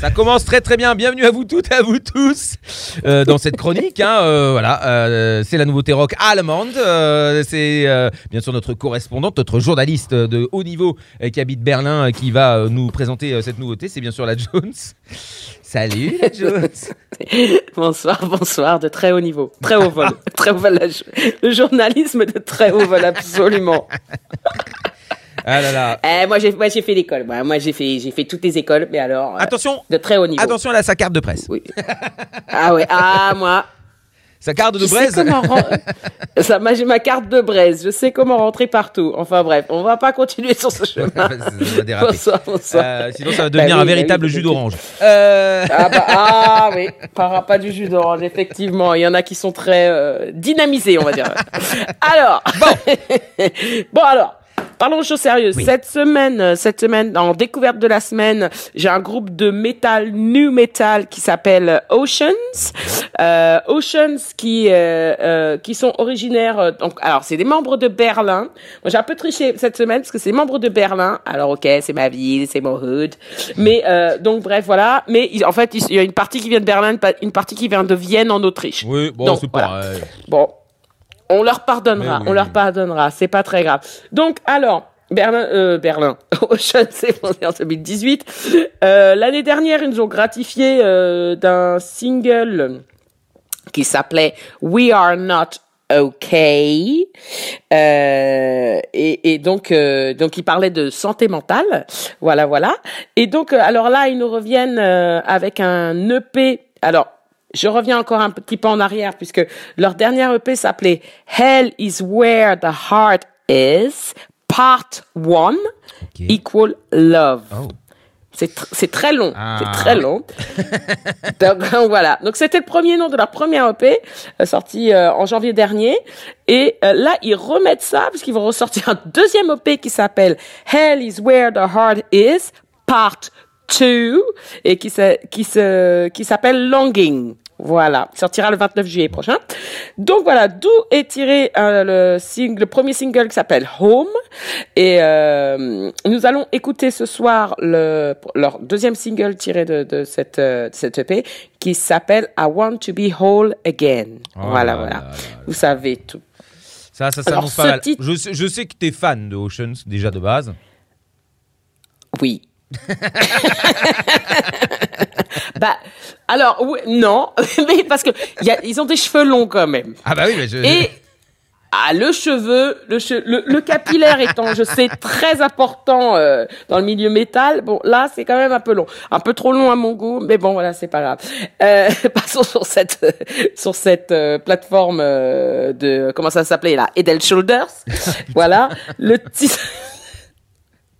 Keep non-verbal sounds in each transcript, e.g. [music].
Ça commence très très bien. Bienvenue à vous toutes et à vous tous euh, dans cette chronique. hein, euh, voilà, euh, c'est la nouveauté rock allemande. C'est bien sûr notre correspondante, notre journaliste de haut niveau qui habite Berlin, qui va nous présenter cette nouveauté. C'est bien sûr la Jones. Salut la Jones. [laughs] Bonsoir, bonsoir, de très haut niveau, très haut vol, [laughs] très haut vol, le journalisme de très haut vol, absolument. Ah là là. [laughs] Eh, moi j'ai, moi j'ai fait l'école, moi, moi j'ai fait, j'ai fait toutes les écoles, mais alors euh, Attention, de très haut niveau. attention, a sa carte de presse. Oui. Ah ouais, ah moi. Sa carte de je sais braise. [laughs] Ça, j'ai ma carte de braise, je sais comment rentrer partout. Enfin bref, on va pas continuer sur ce chemin. Ça va déraper. bonsoir, bonsoir. Euh, sinon, ça va devenir Bah un oui, bah véritable oui, jus d'orange. Euh, Ah, bah, ah oui, pas, pas du jus d'orange, effectivement. Il y en a qui sont très euh, dynamisés, on va dire. [laughs] Alors, bon, bon alors. Parlons de choses sérieuses. Cette semaine, euh, cette semaine, en découverte de la semaine, j'ai un groupe de metal, new metal, qui s'appelle Oceans. Euh, Oceans, qui euh, euh, qui sont originaires. euh, donc, alors, c'est des membres de Berlin. Moi, j'ai un peu triché cette semaine parce que c'est des membres de Berlin. Alors, ok, c'est ma ville, c'est mon hood. Mais euh, donc, bref, voilà. Mais en fait, il y a une partie qui vient de Berlin, une pa- une partie qui vient de Vienne en Autriche. oui, bon, c'est voilà. pas. euh, Bon, on leur pardonnera, oui, on leur pardonnera, c'est pas très grave. Donc, alors, Berlin, euh, Berlin, Ocean s'est fondé en 2018. Euh, L'année dernière, ils nous ont gratifié euh, d'un single qui s'appelait We Are Not Okay. Euh, et, et donc, euh, donc, il parlait de santé mentale. Voilà, voilà. Et donc, euh, alors là, ils nous reviennent euh, avec un EP. Alors, je reviens encore un petit peu en arrière puisque leur dernière EP s'appelait Hell is where the heart is, part one, equal love. Oh. C'est tr- c'est très long, Ah. c'est très long. [laughs] donc voilà. Donc c'était le premier nom de leur première EP euh, sorti euh, en janvier dernier. Et euh, là ils remettent ça parce qu'ils vont ressortir un deuxième EP qui s'appelle Hell is where the heart is Part 2 et qui se, qui se qui s'appelle Longing. Voilà, il sortira le 29 juillet prochain. Donc voilà, d'où est tiré euh, le, single, le premier single qui s'appelle Home. Et euh, nous allons écouter ce soir le, leur deuxième single tiré de, de cette, euh, de cette EP qui s'appelle I Want to Be Whole Again. Oh voilà, là voilà. là là Vous savez tout. Ça, ça s'annonce pas mal. titre- Je, sais- je sais que t'es fan de Oceans déjà de base. Oui. [laughs] [laughs] bah, alors, oui, non, [laughs] mais parce que y a, ils ont des cheveux longs quand même. Ah bah oui, mais je. Et ah, le cheveu, le, che- le, le capillaire étant, je sais, très important euh, dans le milieu métal. Bon, là, c'est quand même un peu long, un peu trop long à mon goût, mais bon, voilà, c'est pas grave. Euh, [laughs] passons sur cette sur cette euh, plateforme euh, de comment ça s'appelait là, Edel Shoulders. [laughs] voilà, le titre.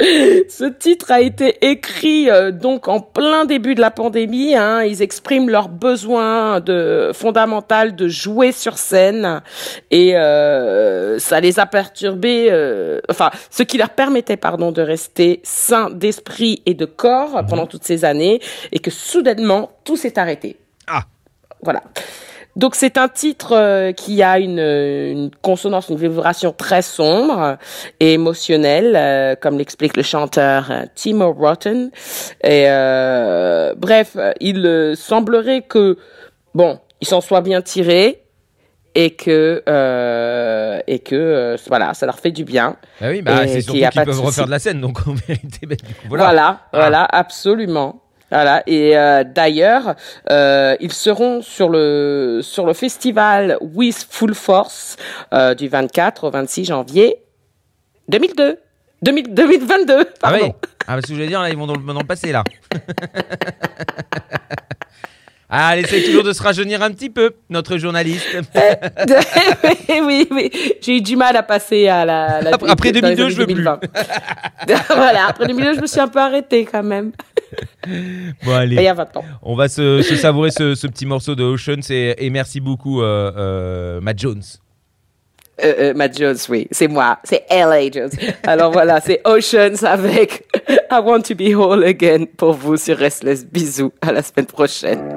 [laughs] Ce titre a été écrit euh, donc en plein début de la pandémie. Hein. Ils expriment leur besoin de fondamental de jouer sur scène et euh, ça les a perturbés. euh, enfin, ce qui leur permettait, pardon, de rester sains d'esprit et de corps pendant toutes ces années et que soudainement tout s'est arrêté. Ah. Voilà. Donc c'est un titre euh, qui a une, une consonance, une vibration très sombre et émotionnelle, euh, comme l'explique le chanteur euh, Timo Rotten. Et euh, bref, euh, il euh, semblerait que bon, il s'en soit bien tiré et que euh, et que euh, voilà, ça leur fait du bien. Bah oui, bah, c'est surtout qu'ils de peuvent refaire de la scène, donc en vérité, bah, Voilà, voilà. voilà, Ah. absolument. Voilà et euh, d'ailleurs euh, ils seront sur le sur le festival With Full Force euh, du 24 au 26 janvier 2002 2000 2022 Ah pardon. oui. Ah, parce que je voulais dire, là, ils vont dans le, dans le passé, là. [laughs] ah, elle essaie toujours de se rajeunir un petit peu, notre journaliste. [laughs] oui, oui, j'ai eu du mal à passer à la. la- Après- après dans les 2002, années je veux plus. 2020. [laughs] voilà, après 2002, je me suis un peu arrêtée quand même. [laughs] Bon, allez. Il y a 20 ans. On va se, se savourer ce, ce petit morceau de Oceans et, et merci beaucoup, euh, euh, Matt Jones. Euh, euh, Matt Jones, oui, c'est moi, c'est L.A. Jones. Alors voilà, c'est Oceans avec I Want to Be Whole Again pour vous sur Restless. Bisous, à la semaine prochaine.